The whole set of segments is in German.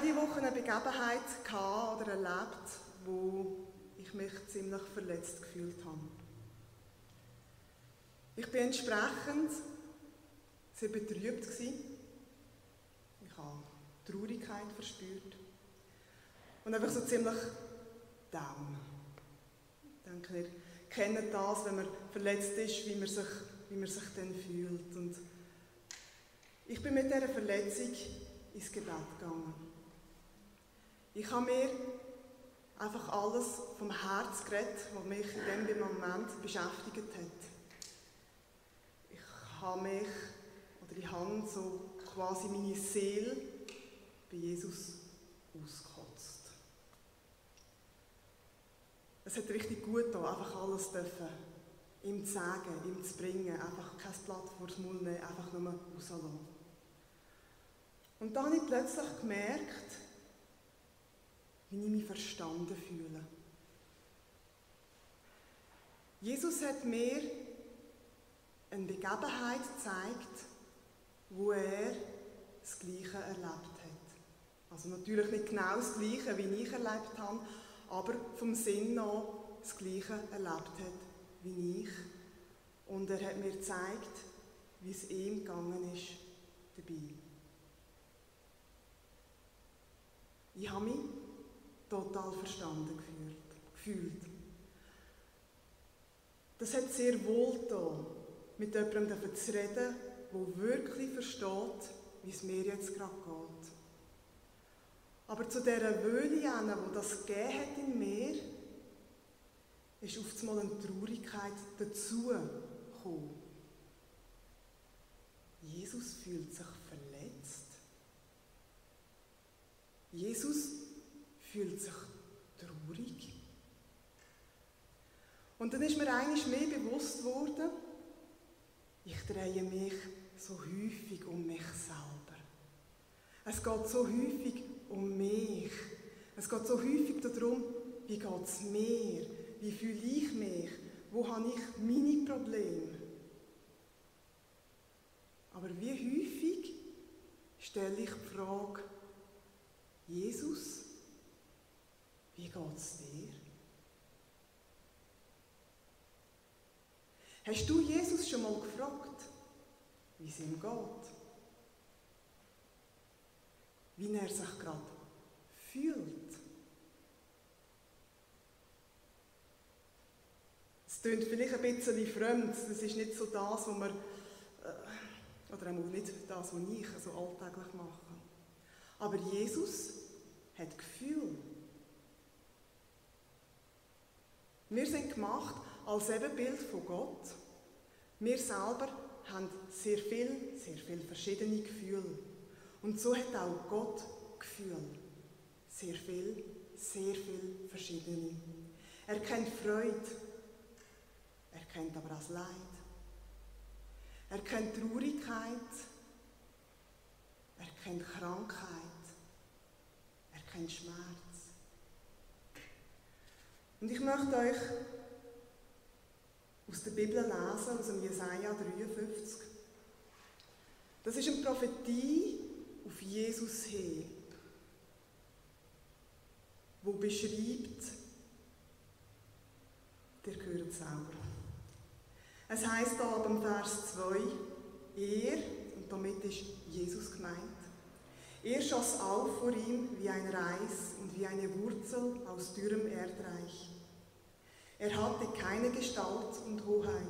habe diese Woche eine Begebenheit gehabt oder erlebt, wo ich mich ziemlich verletzt gefühlt habe. Ich bin entsprechend sehr betrübt gewesen. Ich habe Traurigkeit verspürt und einfach so ziemlich down. Ich denke, ihr kennt das, wenn man verletzt ist, wie man sich, wie man sich dann fühlt. Und ich bin mit dieser Verletzung ins Gebet gegangen. Ich habe mir einfach alles vom Herz geredet, was mich in dem Moment beschäftigt hat. Ich habe mich, oder ich habe so quasi meine Seele bei Jesus ausgekotzt. Es hat richtig gut getan, einfach alles dürfen ihm zu sagen, ihm zu bringen, einfach kein Blatt vor das Mund nehmen, einfach nur rauslassen. Und dann habe ich plötzlich gemerkt, wie ich mich verstanden fühle. Jesus hat mir eine Begebenheit gezeigt, wo er das Gleiche erlebt hat. Also natürlich nicht genau das Gleiche, wie ich erlebt habe, aber vom Sinn nach das Gleiche erlebt hat wie ich. Und er hat mir gezeigt, wie es ihm gegangen ist dabei. Ich habe mich total verstanden gefühlt. Das hat sehr wohl getan, mit jemandem zu reden, der wirklich versteht, wie es mir jetzt gerade geht. Aber zu dieser Wöhle, die das gegeben hat in mir, ist einmal eine Traurigkeit dazu gekommen. Jesus fühlt sich verletzt. Jesus fühlt sich traurig. Und dann ist mir eigentlich mehr bewusst worden, ich drehe mich so häufig um mich selber. Es geht so häufig um mich. Es geht so häufig darum, wie geht es mir? Wie fühle ich mich? Wo habe ich meine Probleme? Aber wie häufig stelle ich die Frage, Jesus, wie geht es dir? Hast du Jesus schon mal gefragt, wie es ihm geht? Wie er sich gerade fühlt? Es klingt vielleicht ein bisschen fremd, das ist nicht so das, was wir, äh, oder auch nicht das, was ich so alltäglich mache. Aber Jesus hat Gefühl. Wir sind gemacht als Ebenbild von Gott. Wir selber haben sehr viel, sehr viele verschiedene Gefühle. Und so hat auch Gott Gefühl. Sehr viel, sehr viel verschiedene. Er kennt Freude. Er kennt aber auch Leid. Er kennt Traurigkeit. Er kennt Krankheit kein Schmerz. Und ich möchte euch aus der Bibel lesen, aus dem Jesaja 53. Das ist eine Prophetie auf Jesus hin, wo beschreibt, der gehört selber. Es heißt da ab dem Vers 2, er, und damit ist Jesus gemeint, er schoss auf vor ihm wie ein Reis und wie eine Wurzel aus dürrem Erdreich. Er hatte keine Gestalt und Hoheit.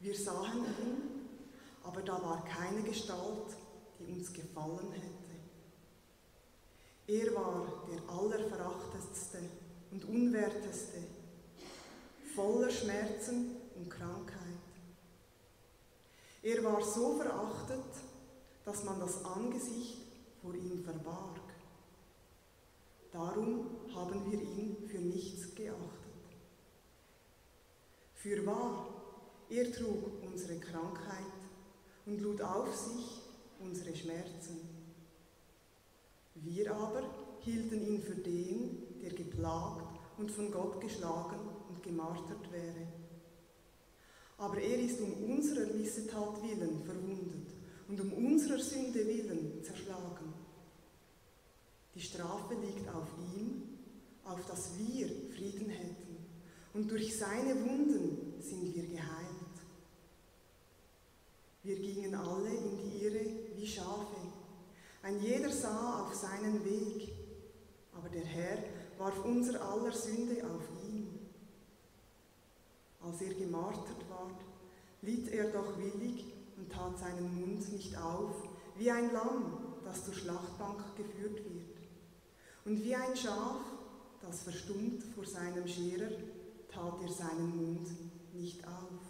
Wir sahen ihn, aber da war keine Gestalt, die uns gefallen hätte. Er war der allerverachtetste und unwerteste, voller Schmerzen und Krankheit. Er war so verachtet, dass man das Angesicht vor ihm verbarg. Darum haben wir ihn für nichts geachtet. Für wahr, er trug unsere Krankheit und lud auf sich unsere Schmerzen. Wir aber hielten ihn für den, der geplagt und von Gott geschlagen und gemartert wäre. Aber er ist um unserer Missetat willen verwundet und um unserer Sünde willen zerschlagen. Strafe liegt auf ihm, auf dass wir Frieden hätten. Und durch seine Wunden sind wir geheilt. Wir gingen alle in die Irre wie Schafe. Ein jeder sah auf seinen Weg, aber der Herr warf unser aller Sünde auf ihn. Als er gemartert ward, litt er doch willig und tat seinen Mund nicht auf, wie ein Lamm, das zur Schlachtbank geführt wird. Und wie ein Schaf, das verstummt vor seinem Scherer, tat er seinen Mund nicht auf.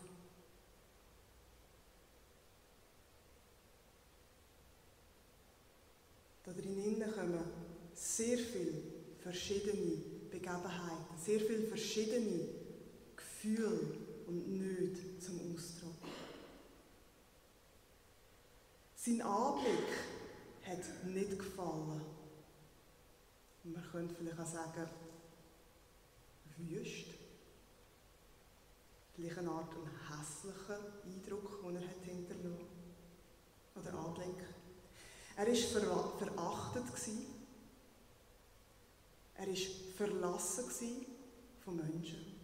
Da drinnen kommen sehr viele verschiedene Begebenheiten, sehr viele verschiedene Gefühle und Nöte zum Ausdruck. Sein Anblick hat nicht gefallen. Und man könnte vielleicht auch sagen, wüst. Vielleicht eine Art einen hässlichen Eindruck, den er hat hinterlassen Oder Anblick. Er war verachtet. Er war verlassen von Menschen.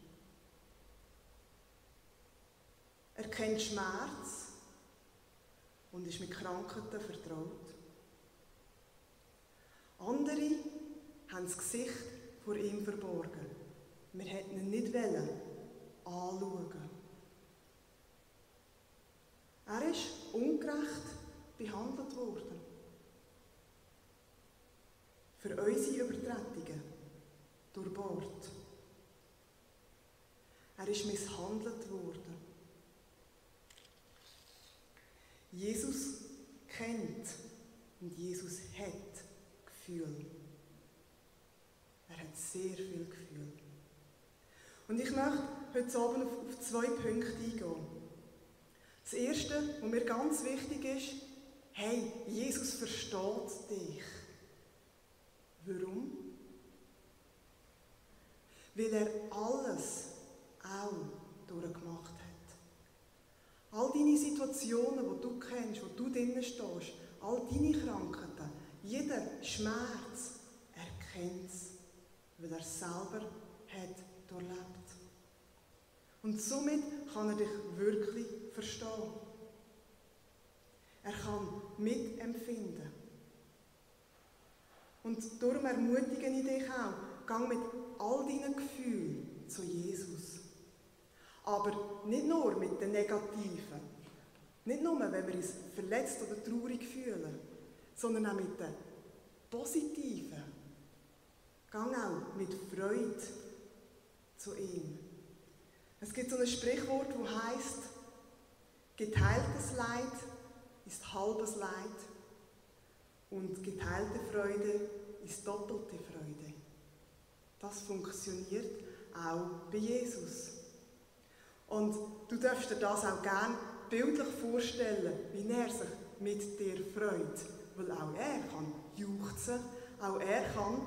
Er kennt Schmerz und ist mit Krankheiten vertraut. Andere haben das Gesicht vor ihm verborgen. Wir hätten ihn nicht wollen anschauen. Er ist ungerecht behandelt worden. Für unsere Übertretungen durchbohrt. Er ist misshandelt worden. Jesus kennt und Jesus hat Gefühl. Er hat sehr viel Gefühl. Und ich möchte heute Abend auf, zwei Punkte eingehen. Das erste, was mir ganz wichtig ist, hey, Jesus versteht dich. Warum? Weil er alles auch durchgemacht hat. All deine Situationen, die du kennst, wo du drinnen stehst, all deine Krankheiten, jeder Schmerz, er kennt es, weil er selber hat durchlebt. Und somit kann er dich wirklich verstehen. Er kann mitempfinden. Und darum ermutige ich dich auch, gang mit all deinen Gefühlen zu Jesus. Aber nicht nur mit den Negativen. Nicht nur, wenn wir uns verletzt oder traurig fühlen, sondern auch mit den Positiven. Gang auch mit Freude zu ihm. Es gibt so ein Sprichwort, wo heißt: Geteiltes Leid ist halbes Leid und geteilte Freude ist doppelte Freude. Das funktioniert auch bei Jesus. Und du darfst dir das auch gerne bildlich vorstellen, wie er sich mit dir freut. Weil auch er kann juchzen, auch er kann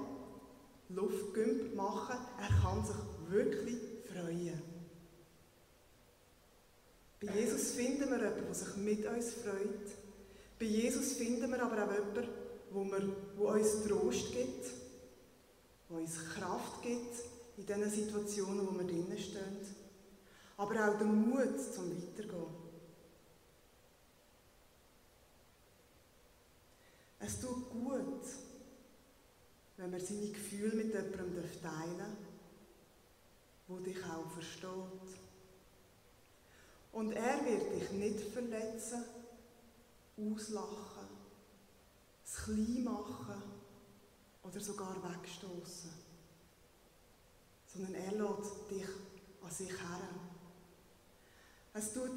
Luftgümp machen, er kann sich wirklich freuen. Bei Jesus finden wir jemanden, der sich mit uns freut. Bei Jesus finden wir aber auch jemanden, wo, wir, wo uns Trost gibt, wo uns Kraft gibt in diesen Situationen, wo wir drinnen stehen. Aber auch den Mut zum Weitergehen. Es tut gut, wenn man seine Gefühle mit jemandem teilen darf, der dich auch versteht. Und er wird dich nicht verletzen, auslachen, es klein machen oder sogar wegstoßen, sondern er lädt dich an sich her. Es tut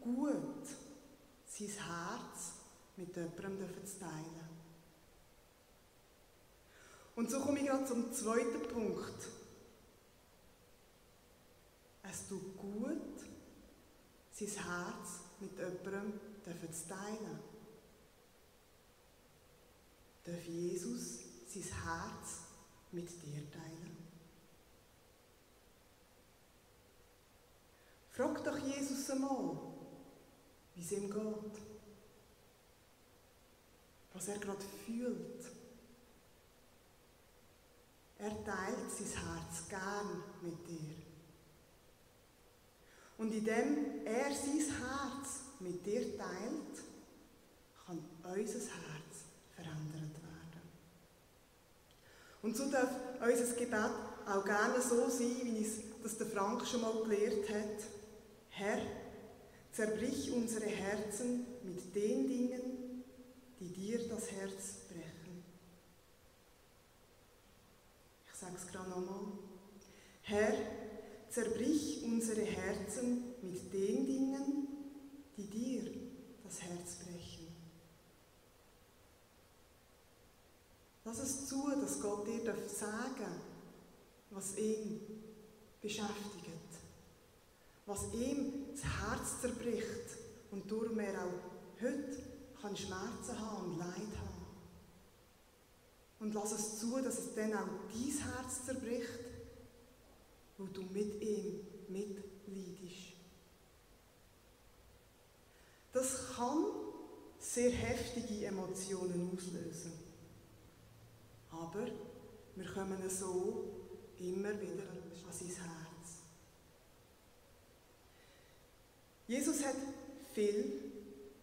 gut, sein Herz mit jemandem zu teilen. Und so komme ich gerade zum zweiten Punkt. Es tut gut, sein Herz mit jemandem zu teilen. Darf Jesus sein Herz mit dir teilen? Frag doch Jesus einmal, wie es ihm geht. Was er gerade fühlt. Er teilt sein Herz gern mit dir. Und indem er sein Herz mit dir teilt, kann unser Herz verändert werden. Und so darf unser Gebet auch gerne so sein, wie es das der Frank schon mal gelehrt hat. Zerbrich unsere Herzen mit den Dingen, die dir das Herz brechen. Ich sage es gerade nochmal. Herr, zerbrich unsere Herzen mit den Dingen, die dir das Herz brechen. Lass es zu, dass Gott dir sagen darf, was ihn beschäftigt, was ihm das Herz zerbricht und darum er auch heute kann Schmerzen haben und Leid haben. Und lass es zu, dass es dann auch dein Herz zerbricht, wo du mit ihm mitleidest. Das kann sehr heftige Emotionen auslösen. Aber wir kommen so immer wieder an sein Herz. Jesus hat viel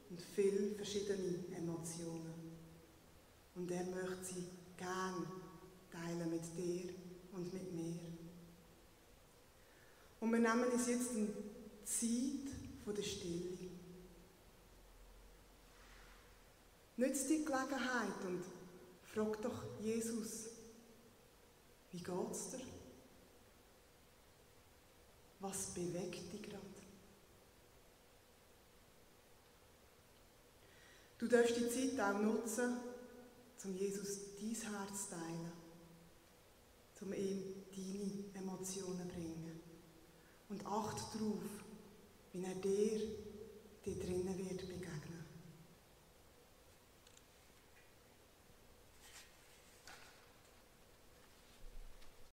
und viele verschiedene Emotionen. Und er möchte sie gern teilen mit dir und mit mir. Und wir nehmen uns jetzt eine Zeit der Stille. Nützt die Gelegenheit und frag doch Jesus, wie geht's dir? Was bewegt dich gerade? Du darfst die Zeit auch nutzen, um Jesus dein Herz zu teilen, um ihm deine Emotionen zu bringen. Und acht darauf, wie er dir, dir drinnen wird